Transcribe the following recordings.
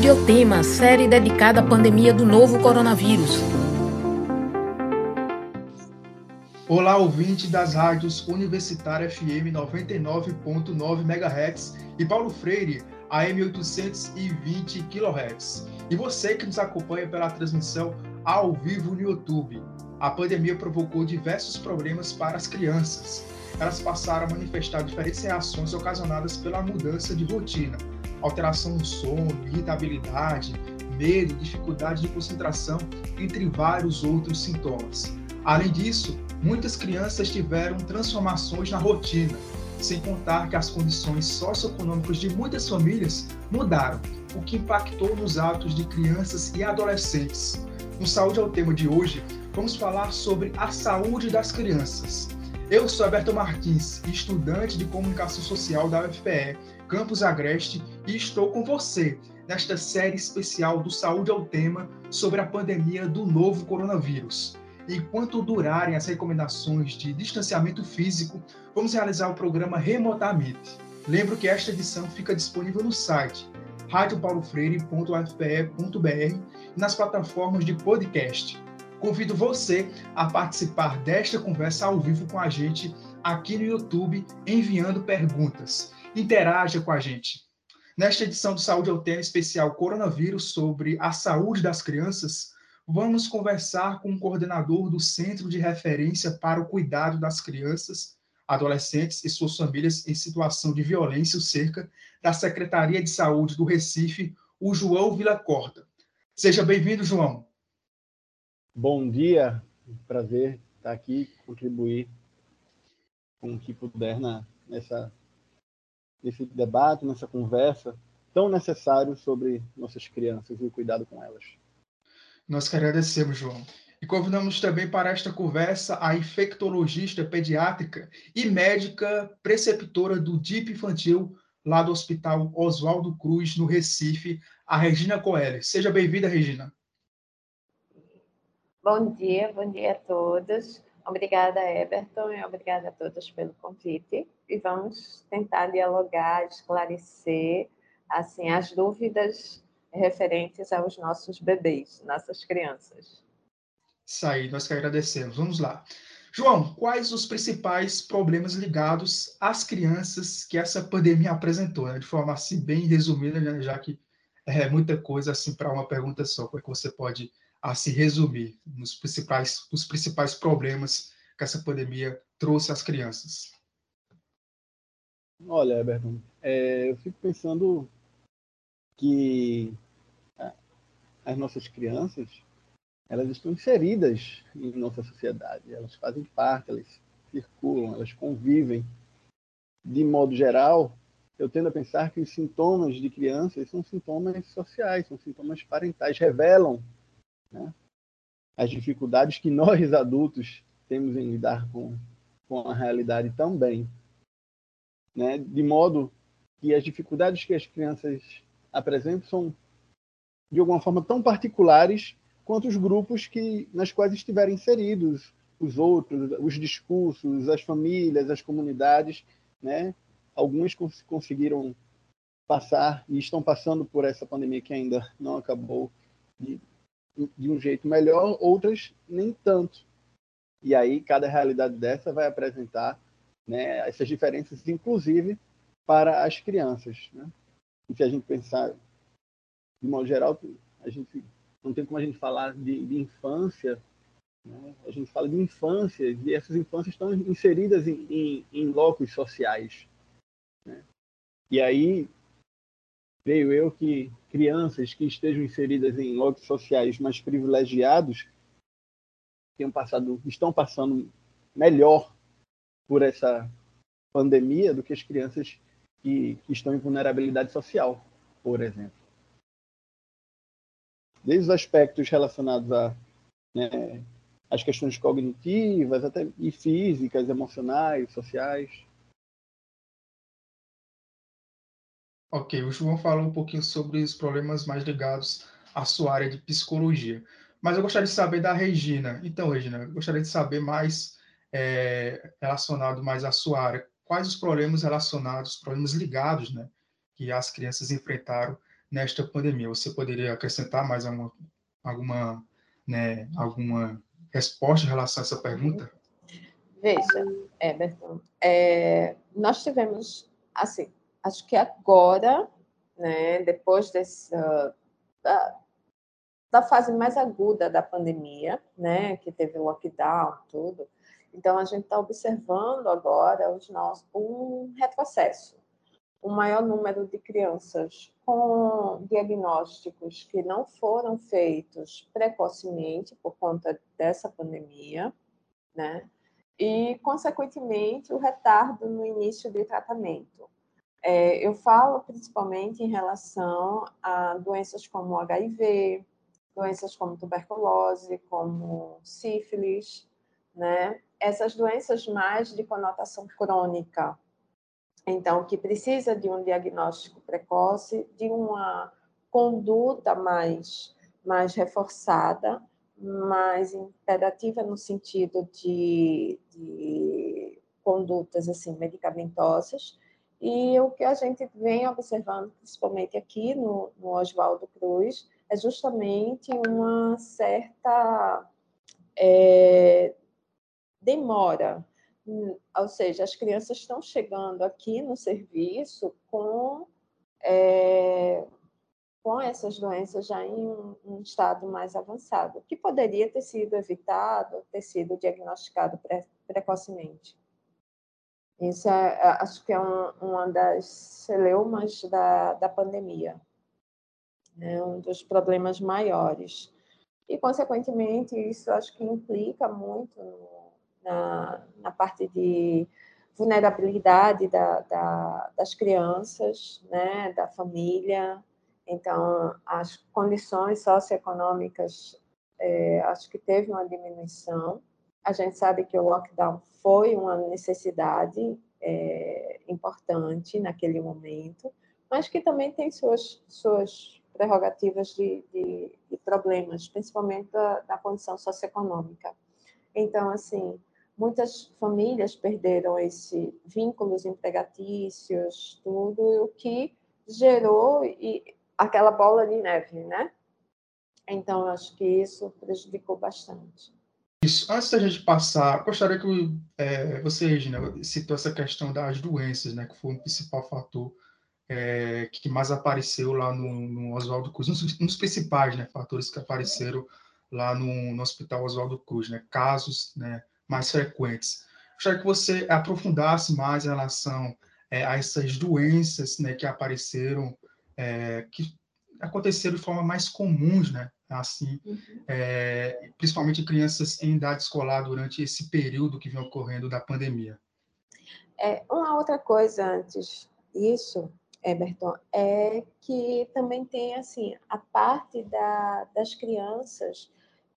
Saúde é o tema, série dedicada à pandemia do novo coronavírus. Olá, ouvinte das rádios Universitária FM 99.9 MHz e Paulo Freire, AM 820 kHz. E você que nos acompanha pela transmissão ao vivo no YouTube. A pandemia provocou diversos problemas para as crianças. Elas passaram a manifestar diferentes reações ocasionadas pela mudança de rotina, alteração no sono, irritabilidade, medo, dificuldade de concentração, entre vários outros sintomas. Além disso, muitas crianças tiveram transformações na rotina, sem contar que as condições socioeconômicas de muitas famílias mudaram, o que impactou nos atos de crianças e adolescentes. No Saúde ao tema de hoje, vamos falar sobre a saúde das crianças. Eu sou Alberto Martins, estudante de comunicação social da UFPE, Campus Agreste, e estou com você nesta série especial do Saúde ao Tema sobre a pandemia do novo coronavírus. Enquanto durarem as recomendações de distanciamento físico, vamos realizar o programa remotamente. Lembro que esta edição fica disponível no site radiopaulofreire.ufpe.br e nas plataformas de podcast. Convido você a participar desta conversa ao vivo com a gente aqui no YouTube, enviando perguntas. Interaja com a gente. Nesta edição do Saúde ao Tema especial Coronavírus sobre a saúde das crianças, vamos conversar com o coordenador do Centro de Referência para o Cuidado das Crianças, Adolescentes e suas famílias em situação de violência, cerca da Secretaria de Saúde do Recife, o João Vila Corda. Seja bem-vindo, João. Bom dia, prazer estar aqui, contribuir com o que puder na, nessa, nesse debate, nessa conversa tão necessário sobre nossas crianças e o cuidado com elas. Nós que agradecemos, João. E convidamos também para esta conversa a infectologista pediátrica e médica preceptora do DIP infantil lá do Hospital Oswaldo Cruz, no Recife, a Regina Coelho. Seja bem-vinda, Regina. Bom dia, bom dia a todos. Obrigada, Everton, e obrigada a todos pelo convite. E vamos tentar dialogar, esclarecer assim as dúvidas referentes aos nossos bebês, nossas crianças. Isso aí, nós que agradecemos. Vamos lá. João, quais os principais problemas ligados às crianças que essa pandemia apresentou? Né? De forma assim bem resumida, né? já que é muita coisa assim para uma pergunta só. Como é que você pode a se resumir nos principais, os principais problemas que essa pandemia trouxe às crianças? Olha, Everton, é, eu fico pensando que as nossas crianças elas estão inseridas em nossa sociedade, elas fazem parte, elas circulam, elas convivem. De modo geral, eu tendo a pensar que os sintomas de crianças são sintomas sociais, são sintomas parentais, revelam né? as dificuldades que nós adultos temos em lidar com, com a realidade também. Né? De modo que as dificuldades que as crianças apresentam são, de alguma forma, tão particulares quanto os grupos que, nas quais estiverem inseridos, os outros, os discursos, as famílias, as comunidades. Né? Alguns cons conseguiram passar e estão passando por essa pandemia que ainda não acabou de, de um jeito melhor, outras nem tanto. E aí cada realidade dessa vai apresentar né, essas diferenças, inclusive para as crianças. Né? E se a gente pensar de modo geral, a gente não tem como a gente falar de, de infância, né? a gente fala de infância e essas infâncias estão inseridas em, em, em locos sociais. Né? E aí creio eu que crianças que estejam inseridas em locos sociais mais privilegiados tenham passado, estão passando melhor por essa pandemia do que as crianças que, que estão em vulnerabilidade social, por exemplo. Desde os aspectos relacionados a né, as questões cognitivas até e físicas, emocionais, sociais. Ok, o João falou um pouquinho sobre os problemas mais ligados à sua área de psicologia. Mas eu gostaria de saber da Regina. Então, Regina, gostaria de saber mais é, relacionado mais à sua área. Quais os problemas relacionados, problemas ligados, né, que as crianças enfrentaram nesta pandemia. Você poderia acrescentar mais alguma, alguma, né, alguma resposta em relação a essa pergunta? Veja, Everton, é, nós tivemos, assim, acho que agora, né, depois da, da fase mais aguda da pandemia, né, que teve o lockdown, tudo, então a gente está observando agora os nossos, um retrocesso, um maior número de crianças com diagnósticos que não foram feitos precocemente por conta dessa pandemia, né? e, consequentemente, o retardo no início do tratamento. É, eu falo principalmente em relação a doenças como HIV, doenças como tuberculose, como sífilis, né? Essas doenças mais de conotação crônica. Então, que precisa de um diagnóstico precoce, de uma conduta mais, mais reforçada, mais imperativa no sentido de, de condutas assim medicamentosas e o que a gente vem observando, principalmente aqui no, no Oswaldo Cruz, é justamente uma certa é, demora. Ou seja, as crianças estão chegando aqui no serviço com é, com essas doenças já em um, um, estado mais avançado, que poderia ter sido evitado, ter sido diagnosticado pre precocemente. Isso é, é, acho que é um, uma das celeumas da, da pandemia, né? um dos problemas maiores. E, consequentemente, isso acho que implica muito no, na, na parte de vulnerabilidade da, da, das crianças, né? da família, então, as condições socioeconômicas, é, acho que teve uma diminuição. A gente sabe que o lockdown foi uma necessidade é, importante naquele momento, mas que também tem suas, suas prerrogativas de, de, de problemas, principalmente da, da condição socioeconômica. Então, assim, muitas famílias perderam esses vínculos empregatícios, tudo, o que gerou e aquela bola de neve, né? Então, acho que isso prejudicou bastante. Isso. Antes da gente passar, gostaria que é, você, Regina, citou essa questão das doenças, né, que foi o principal fator é, que mais apareceu lá no, no Oswaldo Cruz, nos, nos, principais né, fatores que apareceram lá no, no Hospital Oswaldo Cruz, né, casos né, mais frequentes. Gostaria que você aprofundasse mais em relação é, a essas doenças né, que apareceram é, que aconteceram de forma mais comuns, né? Assim, uhum. é, principalmente crianças em idade escolar durante esse período que vem ocorrendo da pandemia. É, uma outra coisa antes disso, Eberton, é que também tem assim a parte da, das crianças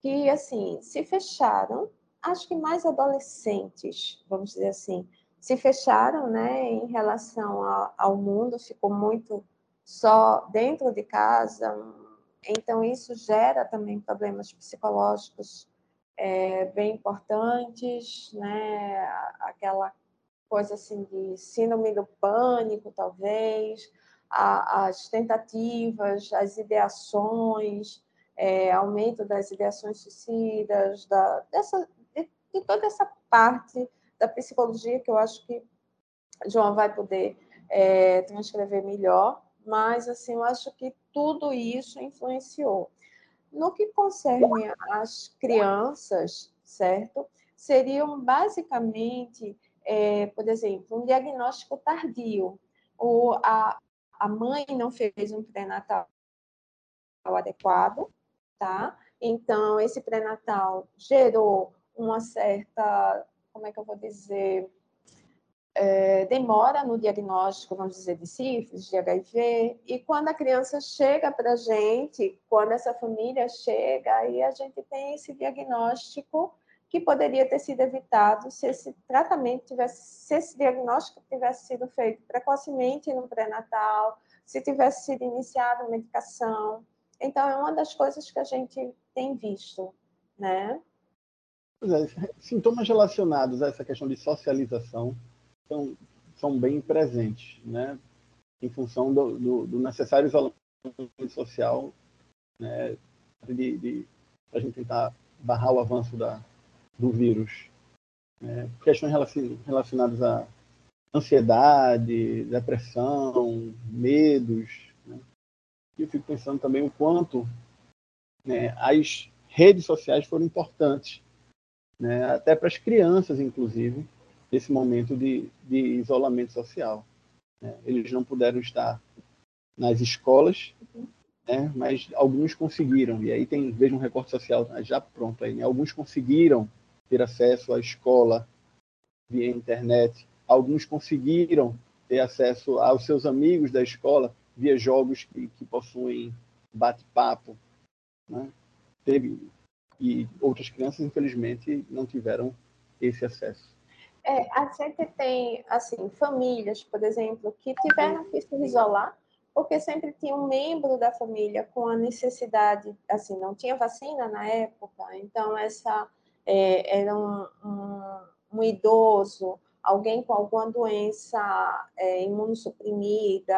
que assim se fecharam, acho que mais adolescentes, vamos dizer assim, se fecharam, né, em relação ao, ao mundo, ficou muito só dentro de casa. Então, isso gera também problemas psicológicos é, bem importantes, né? Aquela coisa assim de síndrome do pânico, talvez, a, as tentativas, as ideações, é, aumento das ideações suicidas, da, dessa, de, de toda essa parte da psicologia que eu acho que João vai poder é, transcrever melhor, mas assim, eu acho que tudo isso influenciou. No que concerne as crianças, certo? Seriam basicamente, é, por exemplo, um diagnóstico tardio, ou a, a mãe não fez um pré-natal adequado, tá? Então, esse pré-natal gerou uma certa, como é que eu vou dizer, é, demora no diagnóstico, vamos dizer, de sífilis, de HIV, e quando a criança chega para a gente, quando essa família chega, aí a gente tem esse diagnóstico que poderia ter sido evitado se esse tratamento tivesse, se esse diagnóstico tivesse sido feito precocemente no pré-natal, se tivesse sido iniciada a medicação. Então, é uma das coisas que a gente tem visto, né? É, sintomas relacionados a essa questão de socialização são, são bem presentes, né? em função do, do, do necessário isolamento social, né, de, de a gente tentar barrar o avanço da, do vírus. Né? Questões relacionadas a ansiedade, depressão, medos. Né? E eu fico pensando também o quanto né, as redes sociais foram importantes, né, até para as crianças, inclusive, nesse momento de, de isolamento social. Né? Eles não puderam estar nas escolas, né, mas alguns conseguiram. E aí tem, veja um recorte social já pronto aí. Né? Alguns conseguiram ter acesso à escola via internet. Alguns conseguiram ter acesso aos seus amigos da escola via jogos que, que possuem bate-papo. Né? Teve, e outras crianças, infelizmente, não tiveram esse acesso. É, a gente tem, assim, famílias, por exemplo, que tiveram que se isolar porque sempre tinha um membro da família com a necessidade, assim, não tinha vacina na época, então essa é, era um, um, um, idoso, alguém com alguma doença é, imunossuprimida,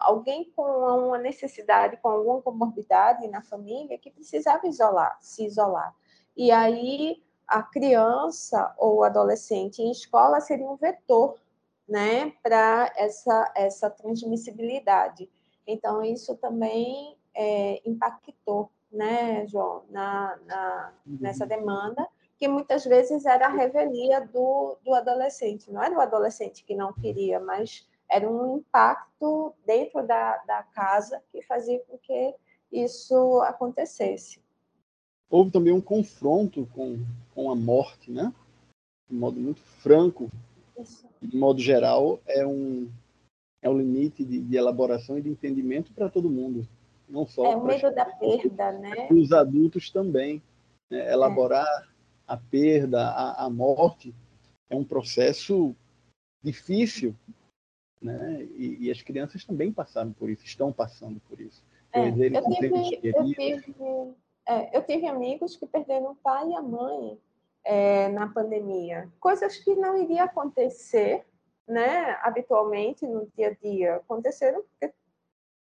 alguém com uma necessidade, com alguma comorbidade na família que precisava isolar, se isolar. E aí a criança ou adolescente em escola seria um vetor né, para essa, essa transmissibilidade. Então, isso também é, impactou, né, João, na, na, uhum. nessa demanda, que muitas vezes era a revelia do, do adolescente. Não era o adolescente que não queria, mas era um impacto dentro da, da casa que fazia com que isso acontecesse. Houve também um confronto com, com a morte, né? De modo muito franco, de modo geral, é um, é um limite de, de elaboração e de entendimento para todo mundo. Não só é o medo da perda, né? Os adultos também. Né? Elaborar é. a perda, a, a morte, é um processo difícil, né? E, e, as crianças também passaram por isso, estão passando por isso. É, eu, tive, eu, tive, é, eu tive amigos que perderam o pai e a mãe é, na pandemia. Coisas que não iriam acontecer né, habitualmente no dia a dia. Aconteceram porque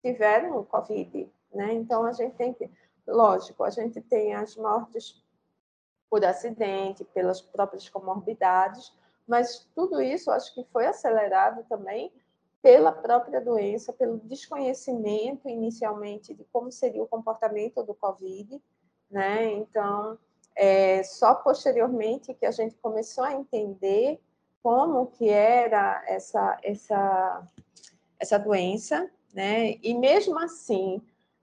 tiveram Covid. Né? Então, a gente tem que. Lógico, a gente tem as mortes por acidente, pelas próprias comorbidades, mas tudo isso acho que foi acelerado também pela própria doença, pelo desconhecimento inicialmente de como seria o comportamento do Covid, né? Então, é, só posteriormente que a gente começou a entender como que era essa, essa, essa doença, né? E mesmo assim,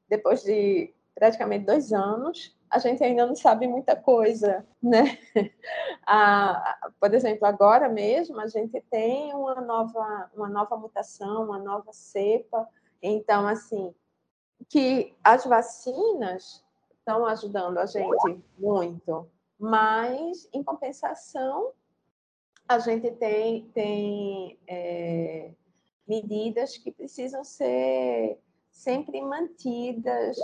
depois de praticamente dois anos, a gente ainda não sabe muita coisa, né? Por exemplo, agora mesmo a gente tem uma nova, uma nova mutação, uma nova cepa, então assim, que as vacinas estão ajudando a gente muito, mas, em compensação, a gente tem, tem é, medidas que precisam ser sempre mantidas,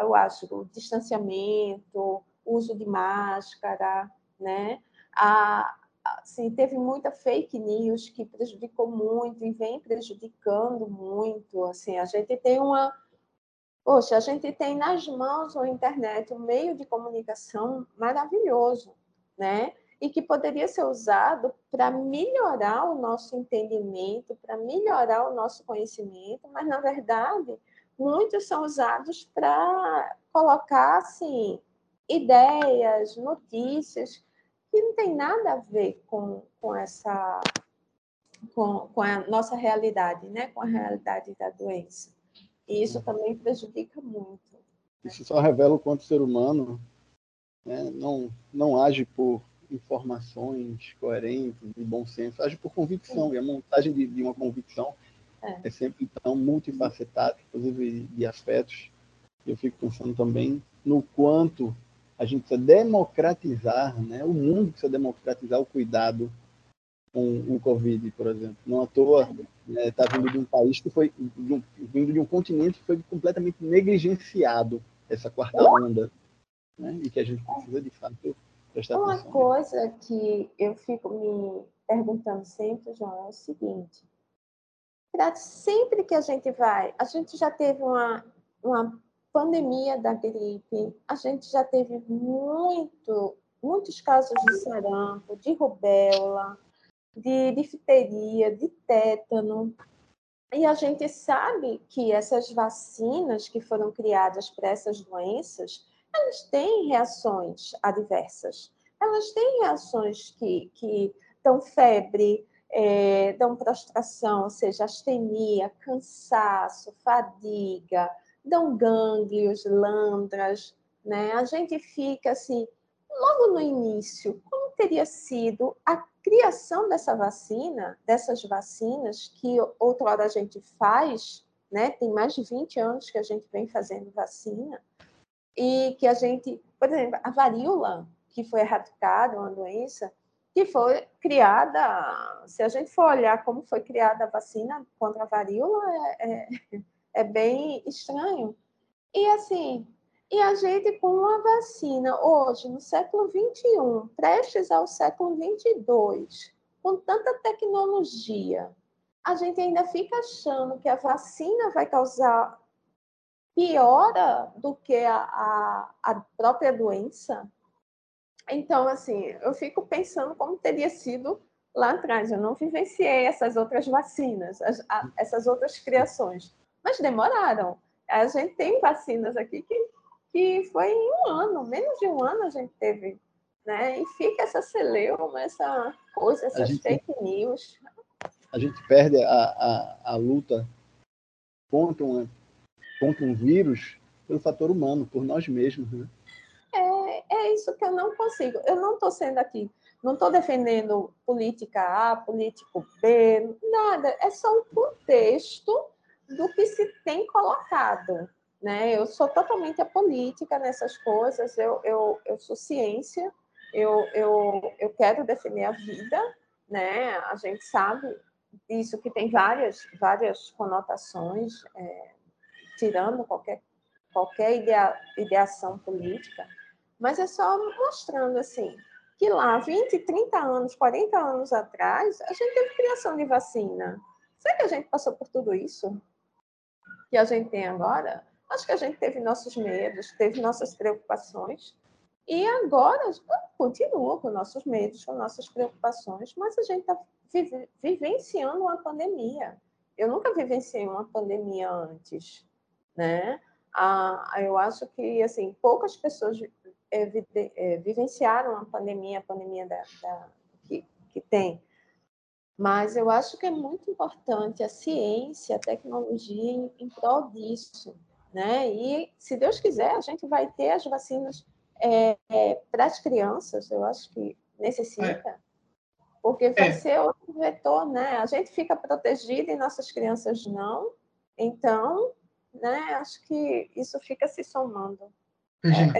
eu acho, o distanciamento, uso de máscara, né? A, assim, teve muita fake news que prejudicou muito e vem prejudicando muito, assim, a gente tem uma Poxa, a gente tem nas mãos a internet um meio de comunicação maravilhoso, né? E que poderia ser usado para melhorar o nosso entendimento, para melhorar o nosso conhecimento, mas na verdade muitos são usados para colocar assim ideias, notícias que não tem nada a ver com, com essa com, com a nossa realidade, né? Com a realidade da doença. E isso também prejudica muito. Né? Isso só revela o quanto o ser humano né, não, não age por informações coerentes, de bom senso, age por convicção. Sim. E a montagem de, de uma convicção é. é. sempre tão multifacetada, inclusive de afetos. Eu fico pensando também no quanto a gente precisa democratizar, né? o mundo precisa democratizar o cuidado com o Covid, por exemplo. Não à toa está né, tá vindo de um país que foi, de um, vindo de um continente que foi completamente negligenciado, essa quarta onda, né, e que a gente precisa, de fato, prestar Uma atenção. Uma coisa que eu fico me perguntando sempre, João, é o seguinte. sempre que a gente vai. A gente já teve uma, uma pandemia da gripe, a gente já teve muito, muitos casos de sarampo, de rubéola, de difteria, de tétano. E a gente sabe que essas vacinas que foram criadas para essas doenças, elas têm reações adversas. Elas têm reações que, que dão febre, é, dão prostração, ou seja, astenia, cansaço, fadiga, dão gânglios, lândras, né? A gente fica assim, logo no início, como teria sido a criação dessa vacina, dessas vacinas que outrora a gente faz, né? Tem mais de 20 anos que a gente vem fazendo vacina e que a gente, por exemplo, a varíola, que foi erradicada, uma doença que foi criada, se a gente for olhar como foi criada a vacina contra a varíola, é, é, é bem estranho. E assim, e a gente, com uma vacina hoje, no século XXI, prestes ao século XXII, com tanta tecnologia, a gente ainda fica achando que a vacina vai causar piora do que a, a, a própria doença. Então, assim, eu fico pensando como teria sido lá atrás. Eu não vivenciei essas outras vacinas, as, a, essas outras criações, mas demoraram. A gente tem vacinas aqui que que foi em um ano, menos de um ano a gente teve, né? E fica essa celeuma, essa coisa, essas gente, fake news. A gente perde a, a, a luta contra, uma, contra um vírus pelo fator humano, por nós mesmos, né? É, é isso que eu não consigo. Eu não estou sendo aqui, não estou defendendo política A, político B, nada. É só o contexto do que se tem colocado né? Eu sou totalmente apolítica nessas coisas, eu, eu, eu sou ciência, eu, eu, eu quero defender a vida, né? A gente sabe isso que tem várias, várias conotações, é, tirando qualquer, qualquer idea, ideação política, mas é só mostrando assim que lá 20, 30 anos, 40 anos atrás, a gente teve criação de vacina. Será que a gente passou por tudo isso que a gente tem agora? Acho que a gente teve nossos medos, teve nossas preocupações, e agora continua com nossos medos, com nossas preocupações, mas a gente está vive, vivenciando uma pandemia. Eu nunca vivenciei uma pandemia antes, né? Ah, eu acho que assim poucas pessoas é, vivenciaram a pandemia, a pandemia da, da que, que tem. Mas eu acho que é muito importante a ciência, a tecnologia em, prol disso, né? E, se Deus quiser, a gente vai ter as vacinas é, é, para as crianças, eu acho que necessita, é. porque vai é. ser outro vetor, né? A gente fica protegido e nossas crianças não, então, né? Acho que isso fica se somando. Regina.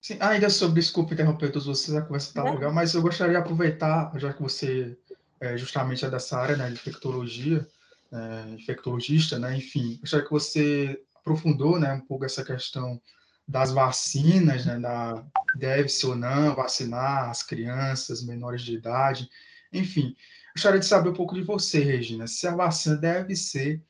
Sim, ainda sobre, desculpe interromper todos vocês, a conversa está legal, mas eu gostaria de aproveitar, já que você é, justamente é dessa área né, de infectologia, é, infectologista, né? Enfim, gostaria que você aprofundou, né, um pouco essa questão das vacinas, né, da deve-se ou não vacinar as crianças menores de idade, enfim, gostaria de saber um pouco de você, Regina, se a vacina deve ser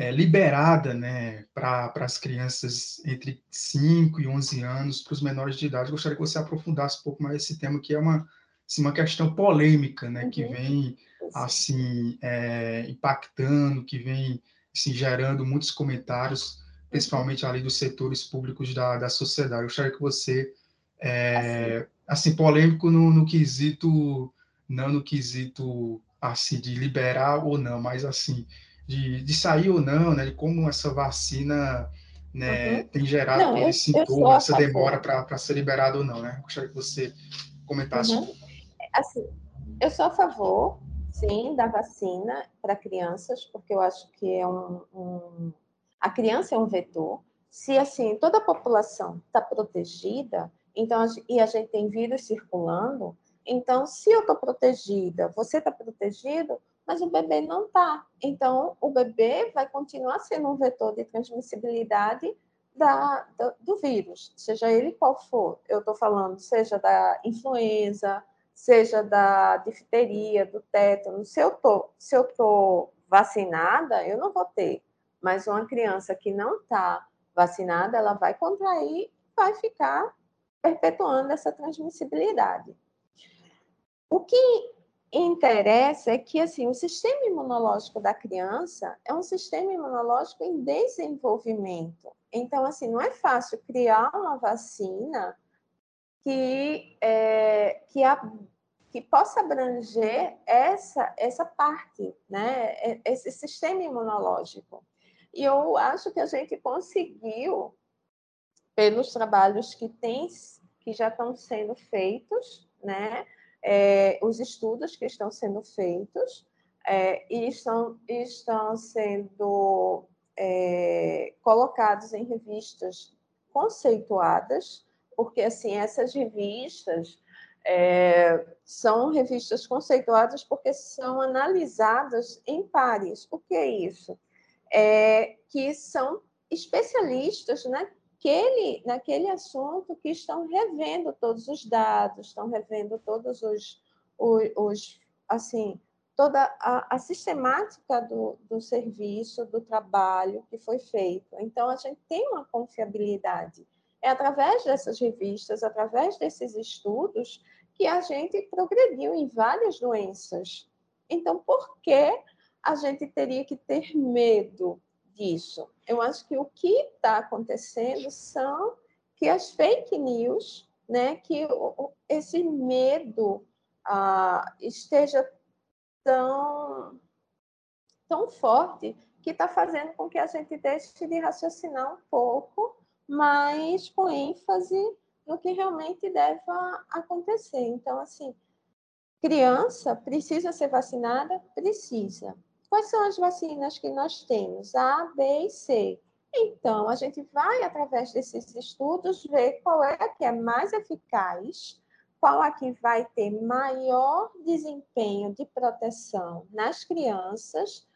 é, liberada, né, para as crianças entre 5 e 11 anos, para os menores de idade, gostaria que você aprofundasse um pouco mais esse tema, que é uma, assim, uma questão polêmica, né, uhum. que vem assim é, impactando, que vem assim, gerando muitos comentários, principalmente ali dos setores públicos da, da sociedade. Eu gostaria que você, é, assim, polêmico no, no quesito, não no quesito assim de liberar ou não, mas assim de, de sair ou não, né, de como essa vacina né, uhum. tem gerado não, esse sintoma, essa demora para ser liberada ou não, né? Eu gostaria que você comentasse uhum. um pouco. Assim, eu sou a favor sim, da vacina para crianças, porque eu acho que é um, um, a criança é um vetor. Se assim toda a população está protegida, então e a gente tem vírus circulando, então se eu estou protegida, você está protegido, mas o bebê não está. Então o bebê vai continuar sendo um vetor de transmissibilidade da, do, do vírus, seja ele qual for. Eu estou falando, seja da influenza, seja da difteria, do tétano, se eu tô, se eu tô vacinada, eu não vou ter. Mas uma criança que não está vacinada, ela vai contrair, vai ficar perpetuando essa transmissibilidade. O que interessa é que assim, o sistema imunológico da criança é um sistema imunológico em desenvolvimento. Então, assim, não é fácil criar uma vacina que, é, que, a, que possa abranger essa, essa parte, né? esse sistema imunológico. E eu acho que a gente conseguiu, pelos trabalhos que, tem, que já estão sendo feitos, né? É, os estudos que estão sendo feitos é, e estão, estão sendo é, colocados em revistas conceituadas, porque assim essas revistas é, são revistas conceituadas porque são analisadas em pares. O que é isso? É, que são especialistas naquele, naquele assunto que estão revendo todos os dados, estão revendo todos os, os, os assim, toda a, a sistemática do, do serviço, do trabalho que foi feito. Então, a gente tem uma confiabilidade. É através dessas revistas, através desses estudos, que a gente progrediu em várias doenças. Então, por que a gente teria que ter medo disso? Eu acho que o que está acontecendo são que as fake news, né, que esse medo ah, esteja tão, tão forte que está fazendo com que a gente deixe de raciocinar um pouco mas com ênfase no que realmente deve acontecer. Então, assim, criança precisa ser vacinada? Precisa. Quais são as vacinas que nós temos? A, B e C. Então, a gente vai, através desses estudos, ver qual é a que é mais eficaz, qual a que vai ter maior desempenho de proteção nas crianças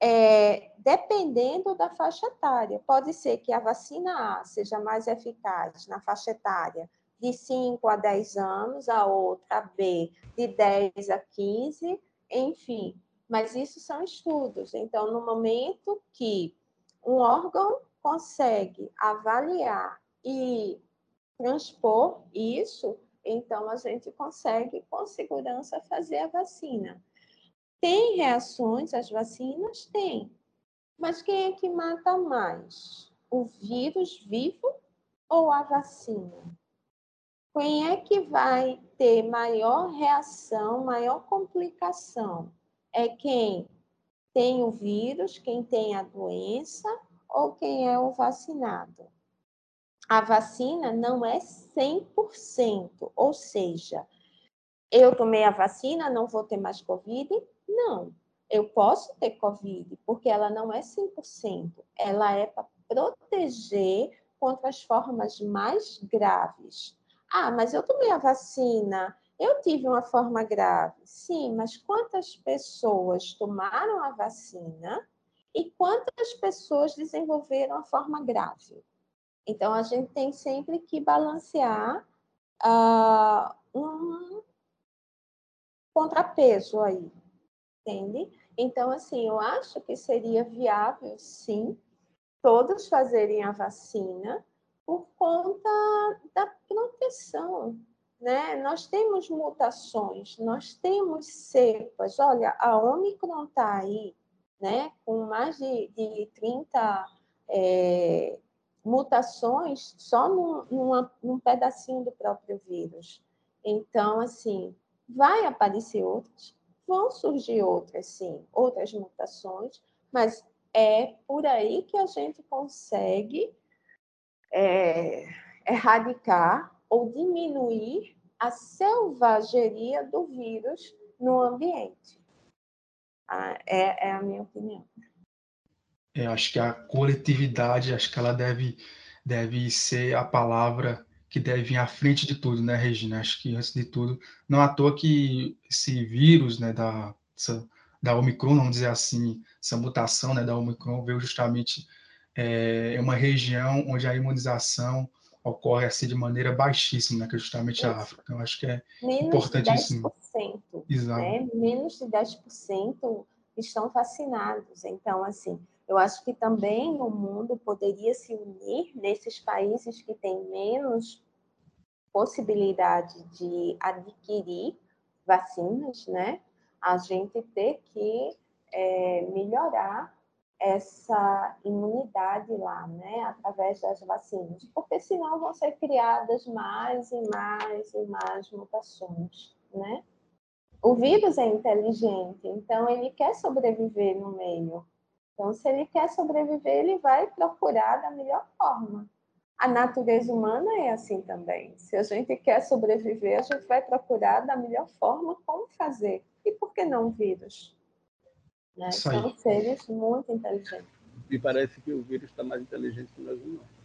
é, dependendo da faixa etária. Pode ser que a vacina A seja mais eficaz na faixa etária de 5 a 10 anos, a outra, a B, de 10 a 15, enfim. Mas isso são estudos. Então, no momento que um órgão consegue avaliar e transpor isso, então a gente consegue com segurança fazer a vacina. Tem reações às vacinas? Tem. Mas quem é que mata mais? O vírus vivo ou a vacina? Quem é que vai ter maior reação, maior complicação? É quem tem o vírus, quem tem a doença ou quem é o vacinado? A vacina não é 100%, ou seja, eu tomei a vacina, não vou ter mais Covid? Não, eu posso ter Covid, porque ela não é 100%, ela é para proteger contra as formas mais graves. Ah, mas eu tomei a vacina, eu tive uma forma grave. Sim, mas quantas pessoas tomaram a vacina e quantas pessoas desenvolveram a forma grave? Então, a gente tem sempre que balancear uh, um contrapeso aí entende? Então, assim, eu acho que seria viável, sim, todos fazerem a vacina por conta da proteção, né? Nós temos mutações, nós temos cepas. Olha, a Omicron está aí, né? Com mais de, de 30 é, mutações só num, numa, num pedacinho do próprio vírus. Então, assim, vai aparecer outros, vão surgir outras, sim, outras mutações, mas é por aí que a gente consegue é, erradicar ou diminuir a selvageria do vírus no ambiente. Ah, é, é, a minha opinião. Eu acho que a coletividade, acho que ela deve, deve ser a palavra que deve vir à frente de tudo, né, Regina? Acho que antes de tudo, não à toa que esse vírus, né, da, da Omicron, vamos dizer assim, essa mutação, né, da Omicron veio justamente é, uma região onde a imunização ocorre assim de maneira baixíssima, né, que é justamente isso. a África. Então, acho que é Menos importante de 10%, isso. Exato. Né? Menos de 10% estão vacinados. Então, assim, eu acho que também no mundo poderia se unir nesses países que têm menos possibilidade de adquirir vacinas, né? A gente ter que é, melhorar essa imunidade lá, né, através das vacinas, porque senão vão ser criadas mais e mais e mais mutações, né? O vírus é inteligente, então ele quer sobreviver no meio. Então, se ele quer sobreviver, ele vai procurar da melhor forma. A natureza humana é assim também. Se a gente quer sobreviver, a gente vai procurar da melhor forma como fazer. E por que não vírus? Né? São seres muito inteligentes. Me parece que o vírus está mais inteligente que nós humanos.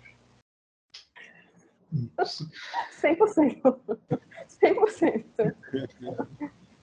100%. 100%.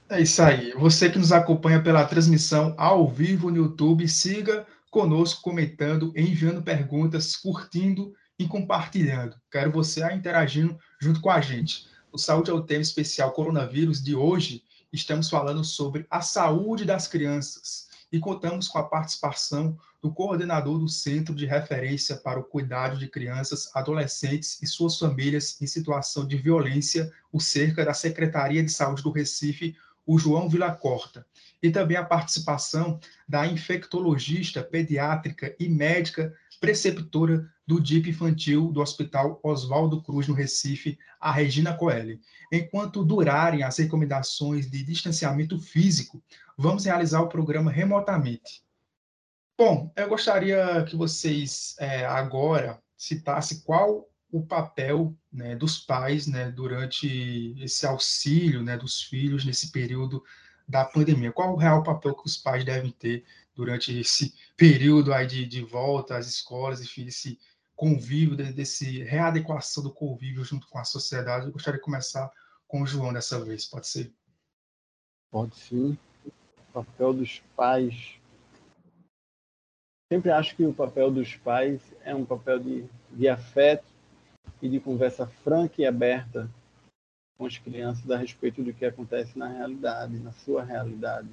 É isso aí. Você que nos acompanha pela transmissão ao vivo no YouTube, siga conosco comentando, enviando perguntas, curtindo e compartilhando. Quero você a interagindo junto com a gente. O Saúde é o tema especial coronavírus de hoje. Estamos falando sobre a saúde das crianças e contamos com a participação do coordenador do Centro de Referência para o Cuidado de Crianças, Adolescentes e suas famílias em situação de violência, o cerca da Secretaria de Saúde do Recife, o João Vilacorta, e também a participação da infectologista pediátrica e médica preceptora do DIP infantil do Hospital Oswaldo Cruz, no Recife, a Regina Coelho. Enquanto durarem as recomendações de distanciamento físico, vamos realizar o programa remotamente. Bom, eu gostaria que vocês é, agora citassem qual o papel né, dos pais né, durante esse auxílio né, dos filhos nesse período da pandemia. Qual o real papel que os pais devem ter durante esse período aí de, de volta às escolas, enfim, esse convívio, desse readequação do convívio junto com a sociedade. Eu gostaria de começar com o João dessa vez, pode ser? Pode sim. O papel dos pais. Sempre acho que o papel dos pais é um papel de, de afeto e de conversa franca e aberta com as crianças a respeito do que acontece na realidade, na sua realidade.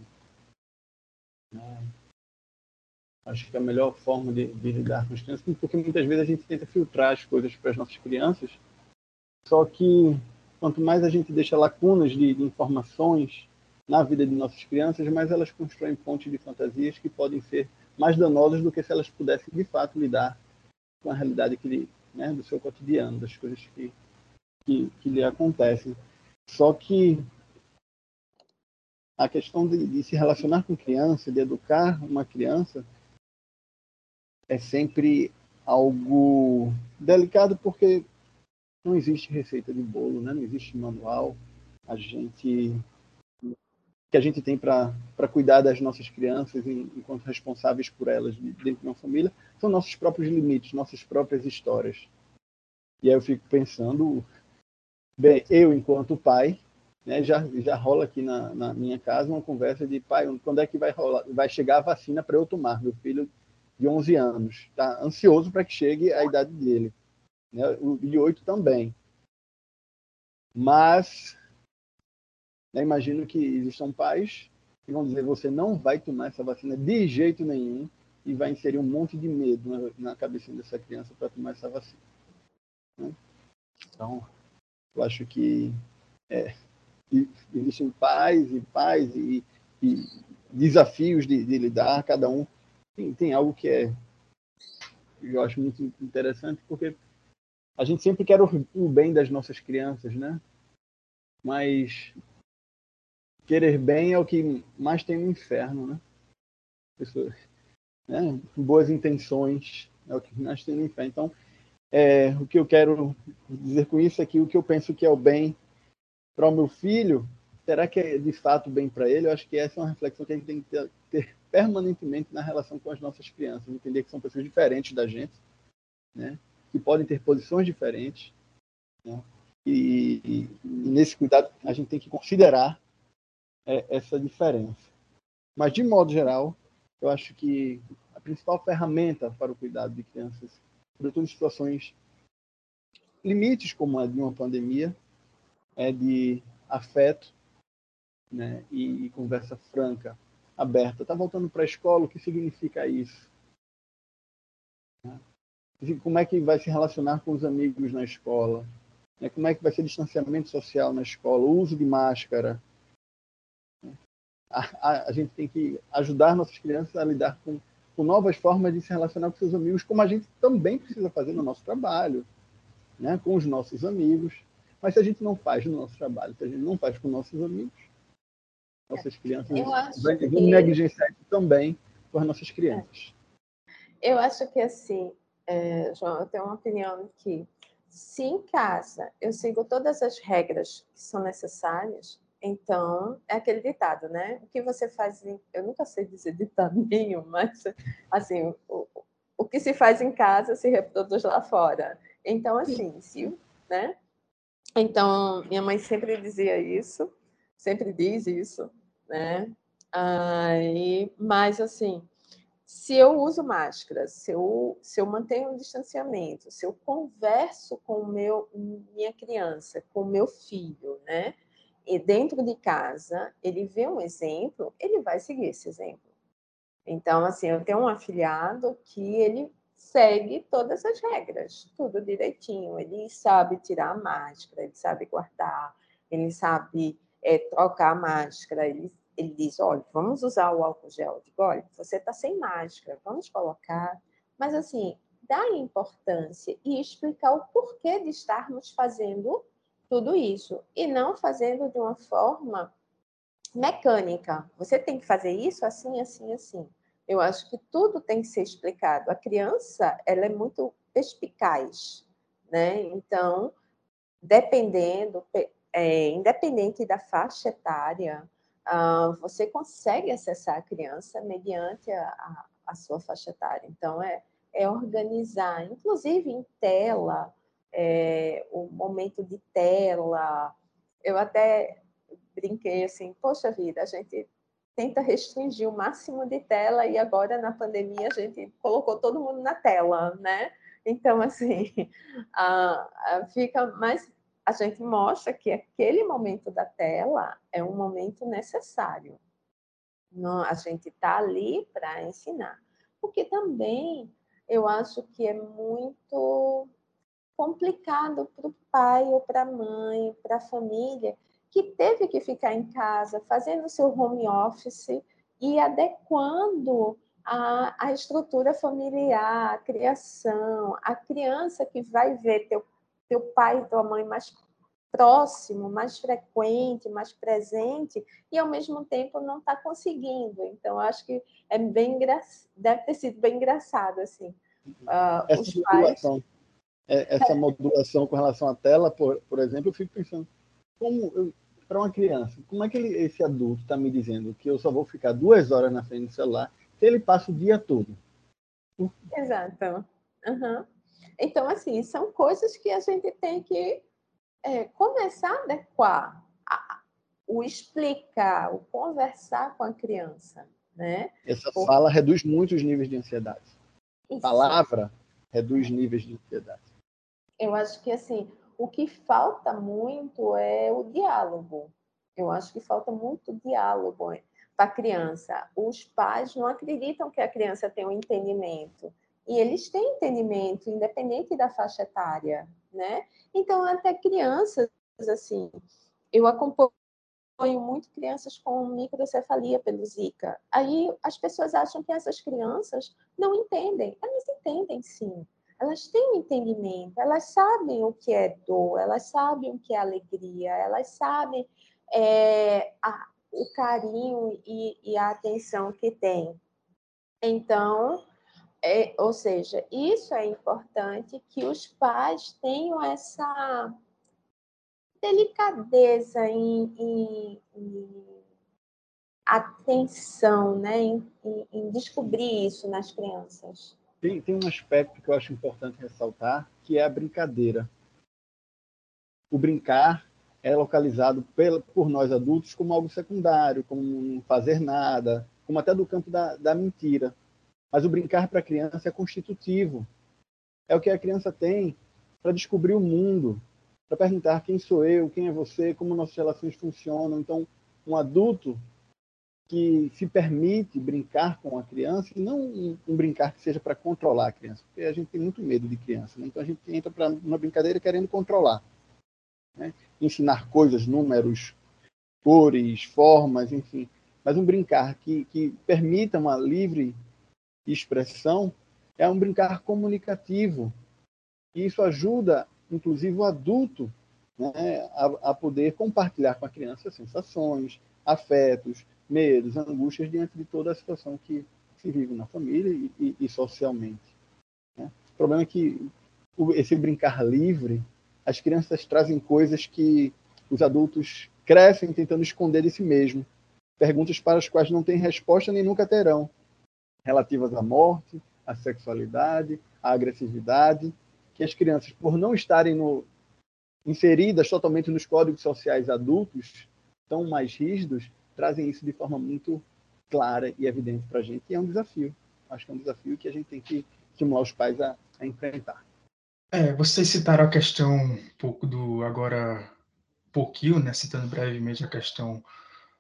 Né? Acho que a melhor forma de, de, lidar com as crianças, porque muitas vezes a gente tenta filtrar as coisas para as nossas crianças, só que quanto mais a gente deixa lacunas de, de informações na vida de nossas crianças, mais elas constroem pontes de fantasias que podem ser mais danosas do que se elas pudessem de fato lidar com a realidade que, né, do seu cotidiano, das coisas que, que, que lhe acontecem. Só que a questão de, de, se relacionar com criança, de educar uma criança, é sempre algo delicado porque não existe receita de bolo, né? não existe manual. A gente que a gente tem para cuidar das nossas crianças enquanto responsáveis por elas dentro de uma família são nossos próprios limites, nossas próprias histórias. E aí eu fico pensando, bem, eu enquanto pai, né, já já rola aqui na, na minha casa uma conversa de pai, quando é que vai rolar, vai chegar a vacina para eu tomar? Meu filho de 11 anos, está ansioso para que chegue a idade dele. Né? O de 8 também. Mas né, imagino que existam pais que vão dizer você não vai tomar essa vacina de jeito nenhum e vai inserir um monte de medo na, na cabeça dessa criança para tomar essa vacina. Né? Então, eu acho que é, existem pais e pais e, e desafios de, de lidar, cada um tem, tem algo que é eu acho muito interessante porque a gente sempre quer o, o bem das nossas crianças, né? Mas querer bem é o que mais tem no inferno, né? Pessoas, né? Boas intenções é o que mais tem no inferno. Então, é, o que eu quero dizer com isso é que o que eu penso que é o bem para o meu filho, será que é de fato bem para ele? Eu acho que essa é uma reflexão que a gente tem que ter, ter permanentemente na relação com as nossas crianças, entender que são pessoas diferentes da gente, né? que podem ter posições diferentes, né? e, e, e, nesse cuidado a gente tem que considerar é, essa diferença. Mas de modo geral, eu acho que a principal ferramenta para o cuidado de crianças, sobretudo situações limites como a de uma pandemia, é de afeto né, e, e conversa franca aberta. Está voltando para a escola, o que significa isso? Como é que vai se relacionar com os amigos na escola? Né? Como é que vai ser distanciamento social na escola? O uso de máscara? A, a, a gente tem que ajudar nossas crianças a lidar com, com novas formas de se relacionar com seus amigos, como a gente também precisa fazer no nosso trabalho, né? com os nossos amigos. Mas se a gente não faz no nosso trabalho, se a gente não faz com nossos amigos, nossas crianças vão que... negligenciar isso também com as nossas crianças. Eu acho que assim, é, João, eu tenho uma opinião que se em casa eu sigo todas as regras que são necessárias, então é aquele ditado, né? O que você faz, em... eu nunca sei dizer ditado nenhum, mas assim, o, o que se faz em casa se reproduz lá fora. Então, assim, se, né? Então, minha mãe sempre dizia isso, sempre diz isso, né? Aí, mas, assim, se eu uso máscara, se eu, se eu mantenho um distanciamento, se eu converso com meu, minha criança, com meu filho, né? E dentro de casa, ele vê um exemplo, ele vai seguir esse exemplo. Então, assim, eu tenho um afiliado que ele segue todas as regras, tudo direitinho. Ele sabe tirar a máscara, ele sabe guardar, ele sabe é, trocar a máscara, ele ele diz: olha, vamos usar o álcool gel. Eu digo: olha, você está sem máscara, vamos colocar. Mas, assim, dar importância e explicar o porquê de estarmos fazendo tudo isso e não fazendo de uma forma mecânica. Você tem que fazer isso assim, assim, assim. Eu acho que tudo tem que ser explicado. A criança, ela é muito perspicaz, né? Então, dependendo, é, independente da faixa etária, uh, você consegue acessar a criança mediante a, a, a, sua faixa etária. Então, é, é organizar, inclusive em tela, é, o momento de tela. Eu até brinquei assim, poxa vida, a gente tenta restringir o máximo de tela e agora na pandemia a gente colocou todo mundo na tela, né? Então, assim, fica mais a gente mostra que aquele momento da tela é um momento necessário. Não, a gente está ali para ensinar. Porque também eu acho que é muito complicado para o pai ou para a mãe, para a família, que teve que ficar em casa fazendo seu home office e adequando a, a estrutura familiar, a criação, a criança que vai ver teu teu pai e tua mãe mais próximo, mais frequente, mais presente, e ao mesmo tempo não está conseguindo. Então, acho que é bem deve ter sido bem engraçado, assim. Uh, essa, os modulação, pais... É, essa modulação com relação à tela, por, por exemplo, eu fico pensando, como para uma criança, como é que ele, esse adulto está me dizendo que eu só vou ficar duas horas na frente do celular se ele passa o dia todo? Exato. Uhum. Então, assim, são coisas que a gente tem que é, começar a adequar a, o explicar, o conversar com a criança. Né? Essa Porque... fala reduz muito os níveis de ansiedade. Isso. Palavra reduz níveis de ansiedade. Eu acho que assim, o que falta muito é o diálogo. Eu acho que falta muito diálogo para a criança. Os pais não acreditam que a criança tem um entendimento e eles têm entendimento, independente da faixa etária, né? Então, até crianças, assim, eu acompanho muito crianças com microcefalia pelo Zika. Aí as pessoas acham que essas crianças não entendem. Elas entendem sim. Elas têm entendimento, elas sabem o que é dor, elas sabem o que é alegria, elas sabem é, a, o carinho e, e a atenção que tem. Então, é, ou seja, isso é importante que os pais tenham essa delicadeza em atenção, né? Em, em, descobrir isso nas crianças. Tem, tem um aspecto que eu acho importante ressaltar, que é a brincadeira. O brincar é localizado por nós adultos como algo secundário, como não fazer nada, como até do campo da, da mentira. Mas o brincar para a criança é constitutivo. É o que a criança tem para descobrir o mundo, para perguntar quem sou eu, quem é você, como nossas relações funcionam. Então, um adulto que se permite brincar com a criança e não um, brincar que seja para controlar a criança, porque a gente tem muito medo de criança, né? então a gente entra para uma brincadeira querendo controlar, né? ensinar coisas, números, cores, formas, enfim, mas um brincar que, que permita uma livre expressão é um brincar comunicativo. E isso ajuda, inclusive, o adulto né, a, a poder compartilhar com a criança sensações, afetos, medos, angústias diante de toda a situação que se vive na família e, e, e socialmente. Né? O problema é que esse brincar livre, as crianças trazem coisas que os adultos crescem tentando esconder de si mesmo, perguntas para as quais não têm resposta nem nunca terão, relativas à morte, à sexualidade, à agressividade, que as crianças, por não estarem no, inseridas totalmente nos códigos sociais adultos, tão mais rígidos, trazem isso de forma muito clara e evidente para a gente, e é um desafio. Acho que é um desafio que a gente tem que estimular os pais a, a enfrentar. É, vocês citaram a questão um pouco do agora pouquinho, né, citando brevemente a questão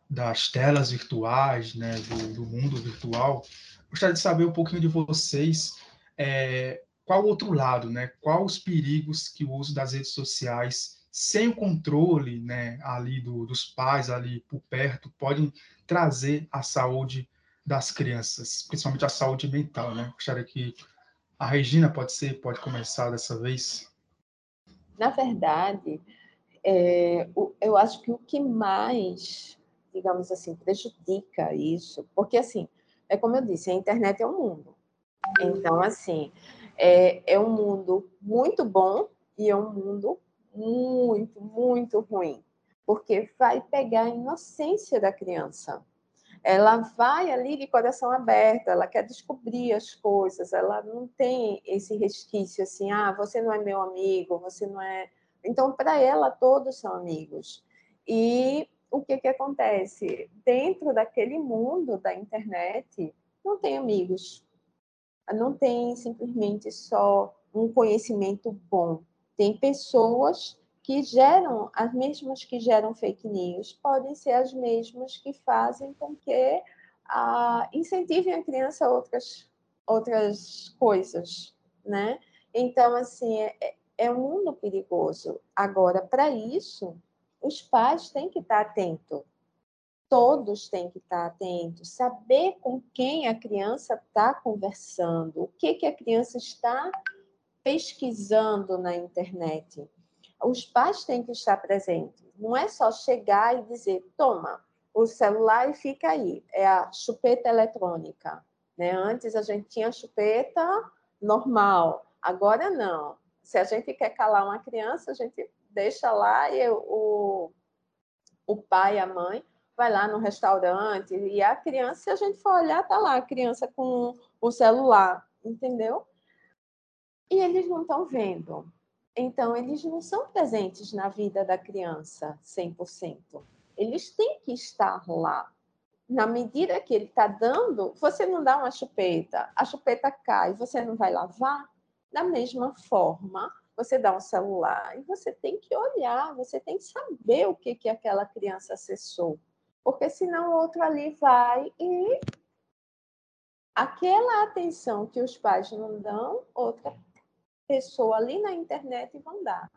das telas virtuais, né, do, do mundo virtual. Gostaria de saber um pouquinho de vocês, é, qual o outro lado, né, quais os perigos que o uso das redes sociais sem o controle né, ali do, dos pais ali por perto, podem trazer a saúde das crianças, principalmente a saúde mental, né? Gostaria que a Regina pode ser, pode começar dessa vez. Na verdade, é, eu acho que o que mais, digamos assim, prejudica isso, porque assim, é como eu disse, a internet é um mundo. Então, assim, é, é um mundo muito bom e é um mundo muito, muito ruim, porque vai pegar a inocência da criança. Ela vai ali de coração aberto, ela quer descobrir as coisas, ela não tem esse resquício assim, ah, você não é meu amigo, você não é. Então, para ela, todos são amigos. E o que, que acontece? Dentro daquele mundo da internet, não tem amigos. Não tem simplesmente só um conhecimento bom tem pessoas que geram, as mesmas que geram fake news, podem ser as mesmas que fazem com que ah, incentivem a criança a outras, outras coisas, né? Então, assim, é, é, é um mundo perigoso. Agora, para isso, os pais têm que estar atentos. Todos têm que estar atentos, saber com quem a criança está conversando, o que, que a criança está pesquisando na internet. Os pais têm que estar presentes. Não é só chegar e dizer, toma o celular e fica aí. É a chupeta eletrônica. Né? Antes a gente tinha chupeta normal, agora não. Se a gente quer calar uma criança, a gente deixa lá e o, o pai, a mãe, vai lá no restaurante e a criança, se a gente for olhar, tá lá a criança com o celular, entendeu? E eles não estão vendo. Então, eles não são presentes na vida da criança 100%. Eles têm que estar lá. Na medida que ele está dando, você não dá uma chupeta, a chupeta cai, você não vai lavar? Da mesma forma, você dá um celular e você tem que olhar, você tem que saber o que, que aquela criança acessou. Porque senão o outro ali vai e aquela atenção que os pais não dão, outra pessoa ali na internet vão dar.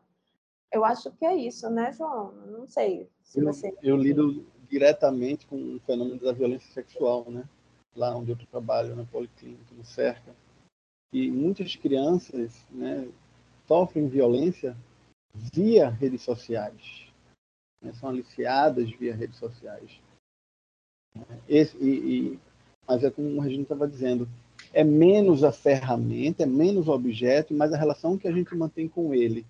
Eu acho que é isso, né, João? Não sei se eu, você. Eu lido diretamente com o fenômeno da violência sexual, né? Lá onde eu trabalho, na Policlínica, no Cerca. E muitas crianças né, sofrem violência via redes sociais. Né? São aliciadas via redes sociais. Esse, e, e, mas é como o Regina estava dizendo, é menos a ferramenta, é menos o objeto, mas a relação que a gente mantém com ele.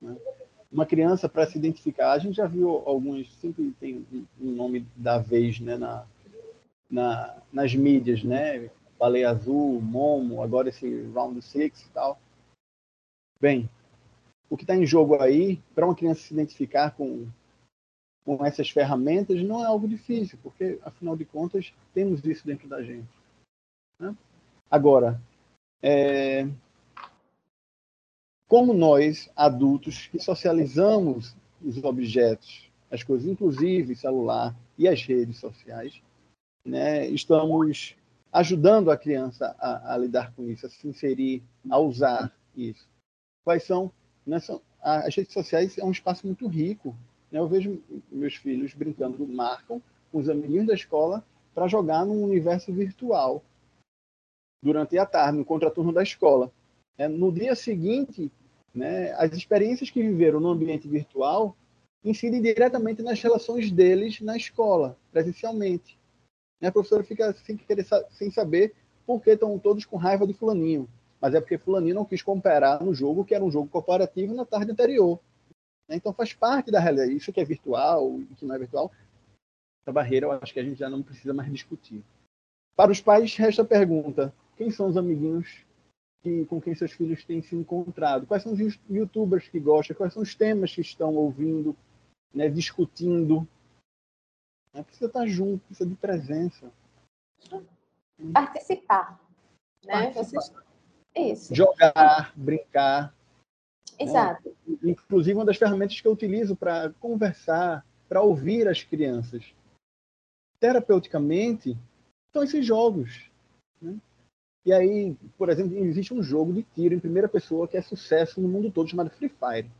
Né? Uma criança, para se identificar, a gente já viu alguns, sempre tem um nome da vez né, na, na, nas mídias, né? Baleia Azul, Momo, agora esse Round Six e tal. Bem, o que está em jogo aí, para uma criança se identificar com, com essas ferramentas, não é algo difícil, porque, afinal de contas, temos isso dentro da gente. Né? Agora, é, como nós, adultos, que socializamos os objetos, as coisas, inclusive celular e as redes sociais, né, estamos ajudando a criança a, a, lidar com isso, a se inserir, a usar isso? Quais são, né, são as redes sociais é um espaço muito rico. Né? Eu vejo meus filhos brincando, marcam com os amiguinhos da escola para jogar num universo virtual durante a tarde, no contraturno da escola. É, no dia seguinte, né, as experiências que viveram no ambiente virtual incidem diretamente nas relações deles na escola, presencialmente. E a professora fica sem, querer, sem saber por que estão todos com raiva de fulaninho. Mas é porque fulaninho não quis cooperar no jogo, que era um jogo corporativo, na tarde anterior. Então faz parte da realidade. Isso que é virtual e que não é virtual, essa barreira eu acho que a gente já não precisa mais discutir. Para os pais, resta a pergunta: quem são os amiguinhos que, com quem seus filhos têm se encontrado? Quais são os youtubers que gostam? Quais são os temas que estão ouvindo, né, discutindo? Né? Precisa estar junto, precisa de presença. Participar. Né? Participar. Isso. Jogar, brincar. Né? Exato. Né? Inclusive, uma das ferramentas que eu utilizo para conversar, para ouvir as crianças. Terapeuticamente, são esses jogos. E aí, por exemplo, existe um jogo de tiro em primeira pessoa que é sucesso no mundo todo, chamado Free Fire.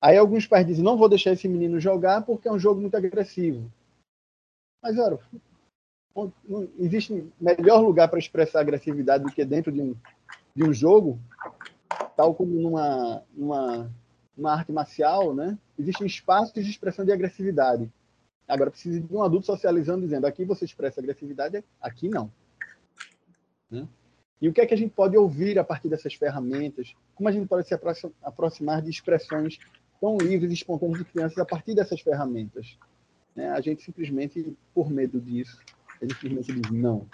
Aí alguns pais dizem, não vou deixar esse menino jogar porque é um jogo muito agressivo. Mas, olha, não existe melhor lugar para expressar agressividade do que dentro de um, de um jogo, tal como numa, numa, numa arte marcial, né? Existem espaços de expressão de agressividade. Agora precisa de um adulto socializando, dizendo aqui você expressa agressividade, aqui não. Né? E o que é que a gente pode ouvir a partir dessas ferramentas? Como a gente pode se aproximar de expressões tão livres e espontâneas de crianças a partir dessas ferramentas? Né? A gente simplesmente, por medo disso, a gente simplesmente diz não.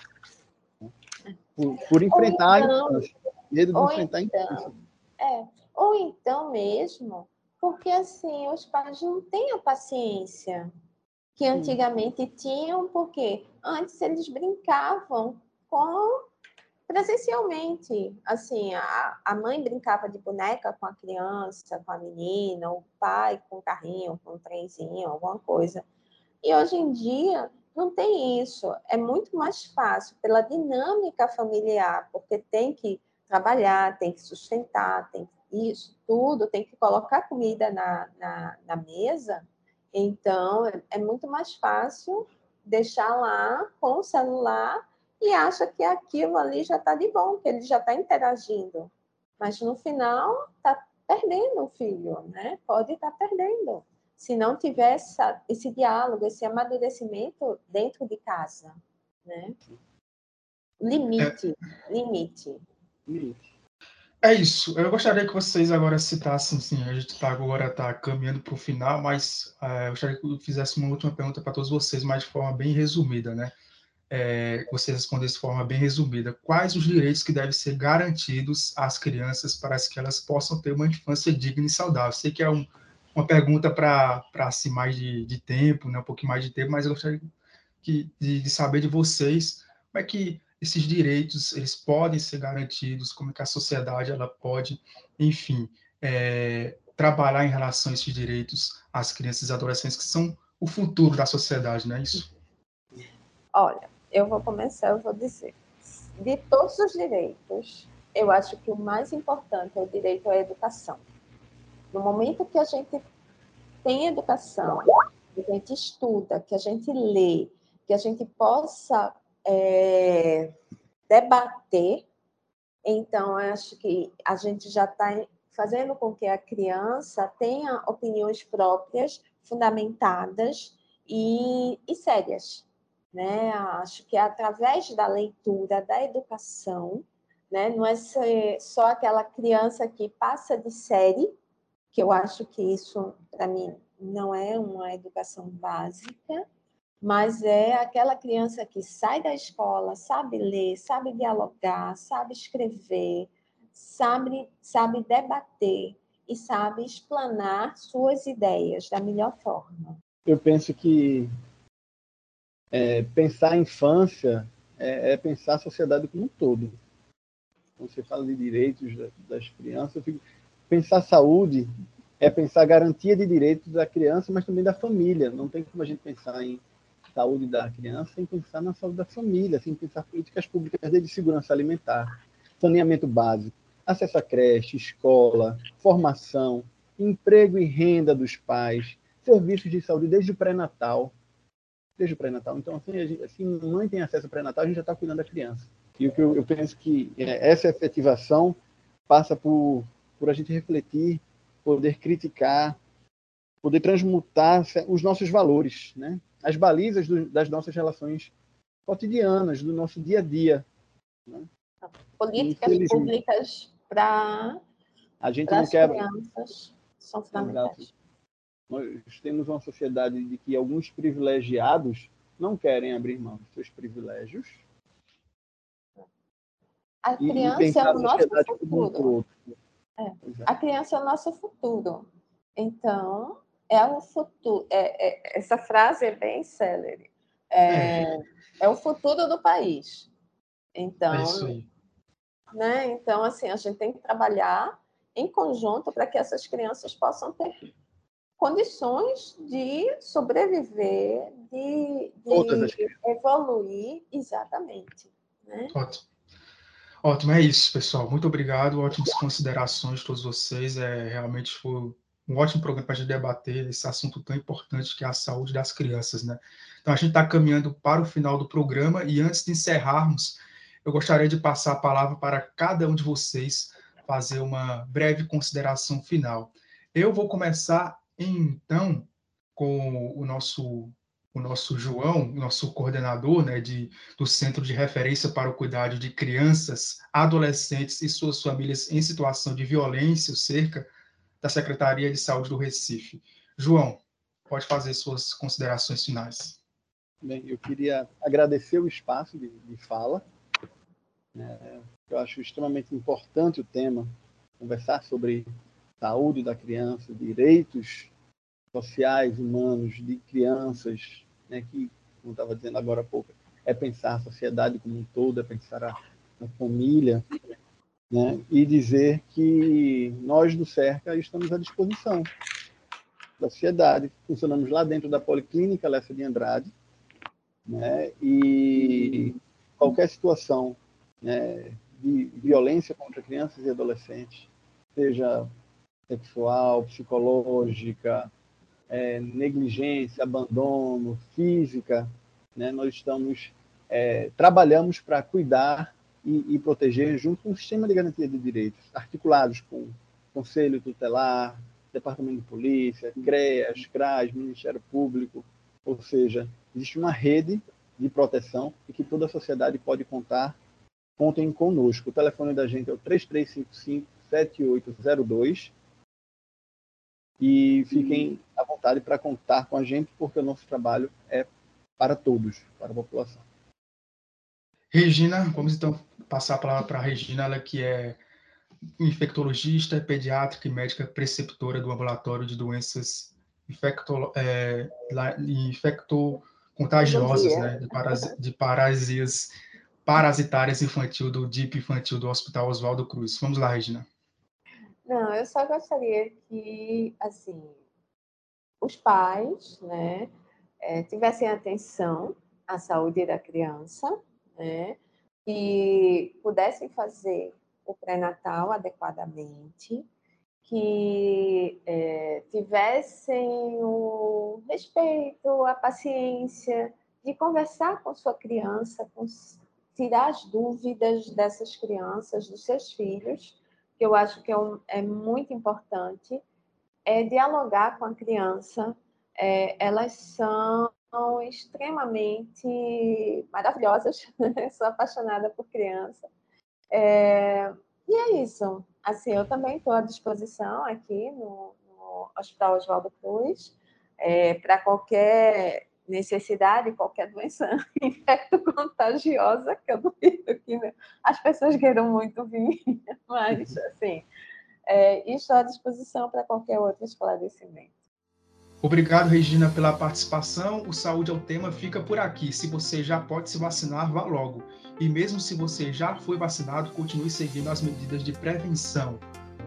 Por, por enfrentar então, a infância. Medo de enfrentar então, a infância. É, ou então mesmo, porque assim, os pais não têm a paciência que antigamente tinham, porque antes eles brincavam com presencialmente. Assim, a, a mãe brincava de boneca com a criança, com a menina, o pai com um carrinho, com um trenzinho, alguma coisa. E hoje em dia não tem isso. É muito mais fácil pela dinâmica familiar, porque tem que trabalhar, tem que sustentar, tem isso tudo, tem que colocar comida na, na, na mesa. Então, é, é muito mais fácil deixar lá com o celular e acha que aquilo ali já está de bom, que ele já está interagindo. Mas no final está perdendo o filho, né? Pode estar tá perdendo. Se não tiver essa, esse diálogo, esse amadurecimento dentro de casa, né? Limite, é. limite. É isso. Eu gostaria que vocês agora citassem, sim, a gente está agora tá caminhando para o final, mas é, eu gostaria que eu fizesse uma última pergunta para todos vocês, mas de forma bem resumida, né? É, você responder de forma bem resumida. Quais os direitos que devem ser garantidos às crianças para que elas possam ter uma infância digna e saudável? Sei que é um, uma pergunta para assim, mais de, de, tempo, né, um pouquinho mais de tempo, mas eu gostaria que, de, de, saber de vocês como é que esses direitos eles podem ser garantidos, como é que a sociedade ela pode, enfim, é, trabalhar em relação a esses direitos às crianças e adolescentes que são o futuro da sociedade, não é isso? Olha, eu vou começar, eu vou dizer. De todos os direitos, eu acho que o mais importante é o direito à educação. No momento que a gente tem educação, que a gente estuda, que a gente lê, que a gente possa é, debater, então acho que a gente já está fazendo com que a criança tenha opiniões próprias, fundamentadas e, e sérias né? Acho que é através da leitura, da educação, né? Não é só aquela criança que passa de série, que eu acho que isso para mim não é uma educação básica, mas é aquela criança que sai da escola, sabe ler, sabe dialogar, sabe escrever, sabe, sabe debater e sabe explanar suas ideias da melhor forma. Eu penso que é, pensar a infância é, é, pensar a sociedade como um todo. Quando você fala de direitos das crianças, fico... pensar saúde é pensar garantia de direitos da criança, mas também da família. Não tem como a gente pensar em, saúde da criança sem pensar na saúde da família, sem pensar políticas públicas desde segurança alimentar, saneamento básico, acesso à creche, escola, formação, emprego e renda dos pais, serviços de saúde desde o pré-natal. Desde o pré-natal. Então, assim, a gente, assim, mãe tem acesso ao pré-natal, a gente já está cuidando da criança. E o que eu, eu penso que é, essa efetivação passa por, por a gente refletir, poder criticar, poder transmutar os nossos valores, né? as balizas do, das nossas relações cotidianas, do nosso dia a dia. Né? Políticas públicas para as quer... crianças são fundamentais. Nós temos uma sociedade de que alguns privilegiados não querem abrir mão dos seus privilégios. A criança é o nosso futuro. É. A criança é o nosso futuro. Então, é o futuro. É, é, essa frase é bem célere. É, é. é o futuro do país. Então, é isso aí. Né? Então, assim, a gente tem que trabalhar em conjunto para que essas crianças possam ter condições de sobreviver, de, de evoluir, exatamente. Né? Ótimo. Ótimo, é isso, pessoal. Muito obrigado. Ótimas considerações de todos vocês. É, realmente foi um ótimo programa para a gente debater esse assunto tão importante que é a saúde das crianças, né? Então, a gente está caminhando para o final do programa e antes de encerrarmos, eu gostaria de passar a palavra para cada um de vocês fazer uma breve consideração final. Eu vou começar, então, com o nosso o nosso João, nosso coordenador né, de, do Centro de Referência para o Cuidado de Crianças, Adolescentes e suas famílias em situação de violência, cerca da Secretaria de Saúde do Recife. João, pode fazer suas considerações finais. Bem, eu queria agradecer o espaço de, de fala. É, eu acho extremamente importante o tema, conversar sobre saúde da criança, direitos sociais, humanos de crianças, né, que, como estava dizendo agora há pouco, é pensar a sociedade como um todo, é pensar a, a família, né? e dizer que nós do CERCA estamos à disposição da sociedade. Funcionamos lá dentro da Policlínica Lessa de Andrade, né? e qualquer situação né, de violência contra crianças e adolescentes, seja sexual, psicológica, é, negligência, abandono, física, né? nós estamos é, trabalhamos para cuidar e, e, proteger junto com o sistema de garantia de direitos, articulados com Conselho Tutelar, Departamento de Polícia, CREAS, CRAS, Ministério Público, ou seja, existe uma rede de proteção e que toda a sociedade pode contar. Contem conosco. O telefone da gente é o 3355-7802 e fiquem à vontade para contar com a gente, porque o nosso trabalho é para todos, para a população. Regina, vamos então passar a palavra para a Regina, ela que é infectologista, pediátrica e médica preceptora do ambulatório de doenças infecto, é, infectocontagiosas, né, de, paras, de parasias parasitárias infantil do DIP infantil do Hospital Oswaldo Cruz. Vamos lá, Regina. Não, eu só gostaria que, assim, os pais, né, é, tivessem atenção à saúde da criança, né? que pudessem fazer o pré-natal adequadamente, que é, tivessem o respeito, a paciência de conversar com sua criança, com, tirar as dúvidas dessas crianças, dos seus filhos, que eu acho que é, um, é muito importante, é dialogar com a criança. É, elas são extremamente maravilhosas. Sou apaixonada por criança. É... E é isso. Assim, eu também estou à disposição aqui no, no Hospital Oswaldo Cruz é, para qualquer necessidade, qualquer doença infecto-contagiosa, que eu duvido que né, as pessoas queiram muito vir, mas, assim, é, estou à disposição para qualquer outro esclarecimento. Obrigado, Regina, pela participação. O Saúde é o Tema fica por aqui. Se você já pode se vacinar, vá logo. E mesmo se você já foi vacinado, continue seguindo as medidas de prevenção.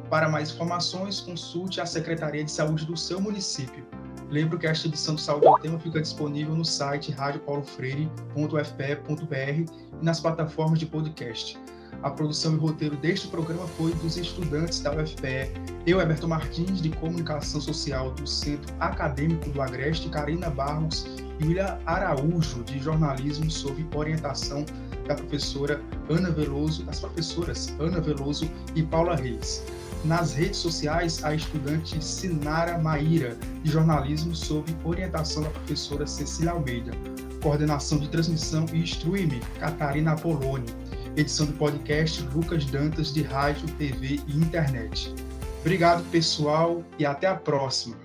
Para mais informações, consulte a Secretaria de Saúde do seu município. Lembro que esta edição do Saúde ao Tema fica disponível no site radiopaulofreire.fpe.br e nas plataformas de podcast. A produção e roteiro deste programa foi dos estudantes da UFPE, eu, Everton Martins, de Comunicação Social do Centro Acadêmico do Agreste, Karina Barros e William Araújo, de Jornalismo, sob orientação da professora Ana Veloso, das professoras Ana Veloso e Paula Reis. Nas redes sociais, a estudante Sinara Maíra, de jornalismo, sob orientação da professora Cecília Almeida. Coordenação de transmissão e streaming, Catarina Apoloni. Edição do podcast, Lucas Dantas, de rádio, TV e internet. Obrigado, pessoal, e até a próxima.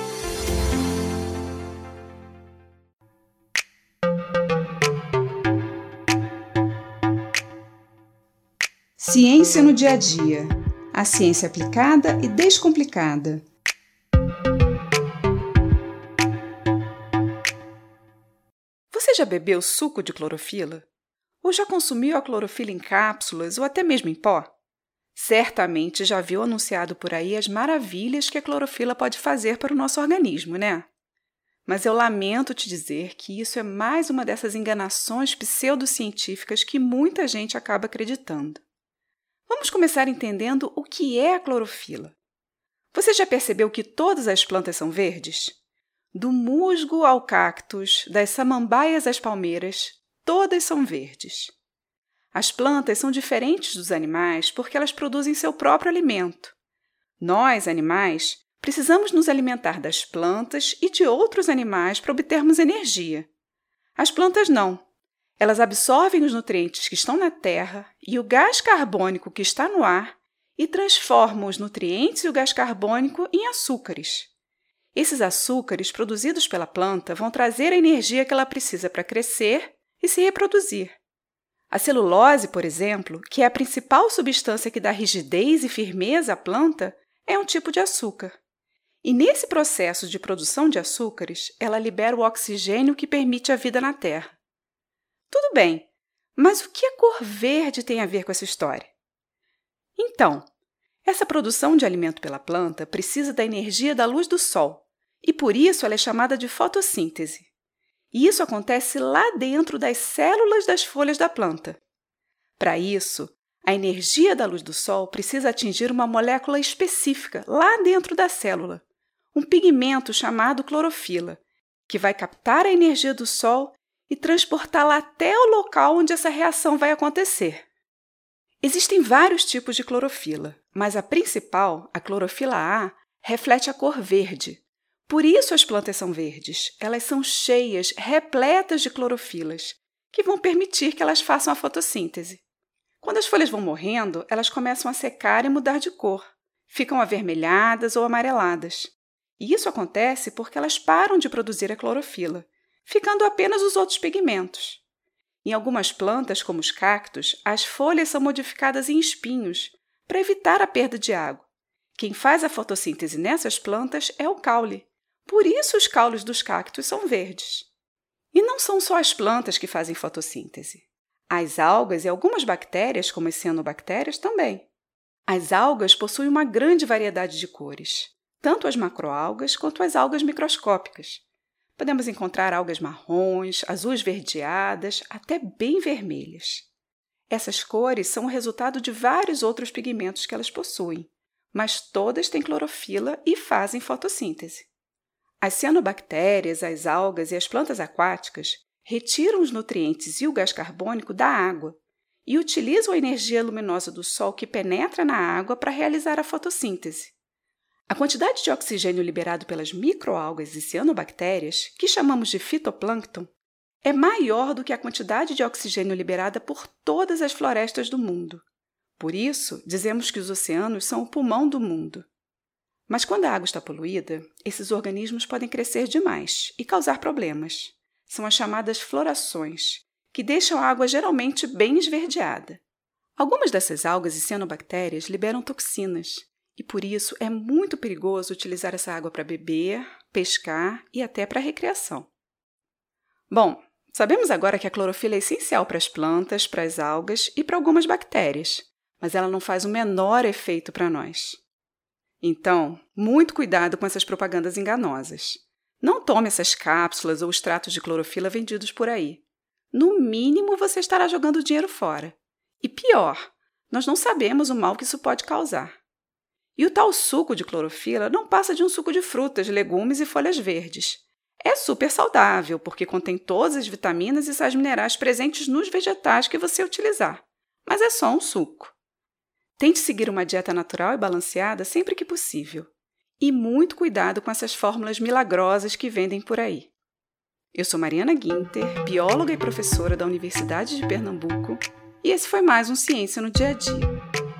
Ciência no dia a dia. A ciência aplicada e descomplicada. Você já bebeu suco de clorofila? Ou já consumiu a clorofila em cápsulas ou até mesmo em pó? Certamente já viu anunciado por aí as maravilhas que a clorofila pode fazer para o nosso organismo, né? Mas eu lamento te dizer que isso é mais uma dessas enganações pseudocientíficas que muita gente acaba acreditando. Vamos começar entendendo o que é a clorofila. Você já percebeu que todas as plantas são verdes? Do musgo ao cactus, das samambaias às palmeiras, todas são verdes. As plantas são diferentes dos animais porque elas produzem seu próprio alimento. Nós, animais, precisamos nos alimentar das plantas e de outros animais para obtermos energia. As plantas não. Elas absorvem os nutrientes que estão na terra e o gás carbônico que está no ar e transformam os nutrientes e o gás carbônico em açúcares. Esses açúcares produzidos pela planta vão trazer a energia que ela precisa para crescer e se reproduzir. A celulose, por exemplo, que é a principal substância que dá rigidez e firmeza à planta, é um tipo de açúcar. E nesse processo de produção de açúcares, ela libera o oxigênio que permite a vida na Terra. Tudo bem, mas o que a cor verde tem a ver com essa história? Então, essa produção de alimento pela planta precisa da energia da luz do sol, e por isso ela é chamada de fotossíntese. E isso acontece lá dentro das células das folhas da planta. Para isso, a energia da luz do sol precisa atingir uma molécula específica lá dentro da célula, um pigmento chamado clorofila, que vai captar a energia do sol e transportá-la até o local onde essa reação vai acontecer. Existem vários tipos de clorofila, mas a principal, a clorofila A, reflete a cor verde. Por isso as plantas são verdes. Elas são cheias, repletas de clorofilas, que vão permitir que elas façam a fotossíntese. Quando as folhas vão morrendo, elas começam a secar e mudar de cor. Ficam avermelhadas ou amareladas. E isso acontece porque elas param de produzir a clorofila ficando apenas os outros pigmentos. Em algumas plantas, como os cactos, as folhas são modificadas em espinhos para evitar a perda de água. Quem faz a fotossíntese nessas plantas é o caule. Por isso os caules dos cactos são verdes. E não são só as plantas que fazem fotossíntese. As algas e algumas bactérias, como as cianobactérias, também. As algas possuem uma grande variedade de cores, tanto as macroalgas quanto as algas microscópicas. Podemos encontrar algas marrons, azuis verdeadas, até bem vermelhas. Essas cores são o resultado de vários outros pigmentos que elas possuem, mas todas têm clorofila e fazem fotossíntese. As cianobactérias, as algas e as plantas aquáticas retiram os nutrientes e o gás carbônico da água e utilizam a energia luminosa do sol que penetra na água para realizar a fotossíntese. A quantidade de oxigênio liberado pelas microalgas e cianobactérias, que chamamos de fitoplâncton, é maior do que a quantidade de oxigênio liberada por todas as florestas do mundo. Por isso, dizemos que os oceanos são o pulmão do mundo. Mas quando a água está poluída, esses organismos podem crescer demais e causar problemas. São as chamadas florações, que deixam a água geralmente bem esverdeada. Algumas dessas algas e cianobactérias liberam toxinas, e por isso é muito perigoso utilizar essa água para beber, pescar e até para recreação. Bom, sabemos agora que a clorofila é essencial para as plantas, para as algas e para algumas bactérias, mas ela não faz o menor efeito para nós. Então, muito cuidado com essas propagandas enganosas. Não tome essas cápsulas ou extratos de clorofila vendidos por aí. No mínimo, você estará jogando dinheiro fora. E pior, nós não sabemos o mal que isso pode causar. E o tal suco de clorofila não passa de um suco de frutas, legumes e folhas verdes. É super saudável, porque contém todas as vitaminas e sais minerais presentes nos vegetais que você utilizar. Mas é só um suco. Tente seguir uma dieta natural e balanceada sempre que possível. E muito cuidado com essas fórmulas milagrosas que vendem por aí. Eu sou Mariana Guinter, bióloga e professora da Universidade de Pernambuco, e esse foi mais um Ciência no Dia a Dia.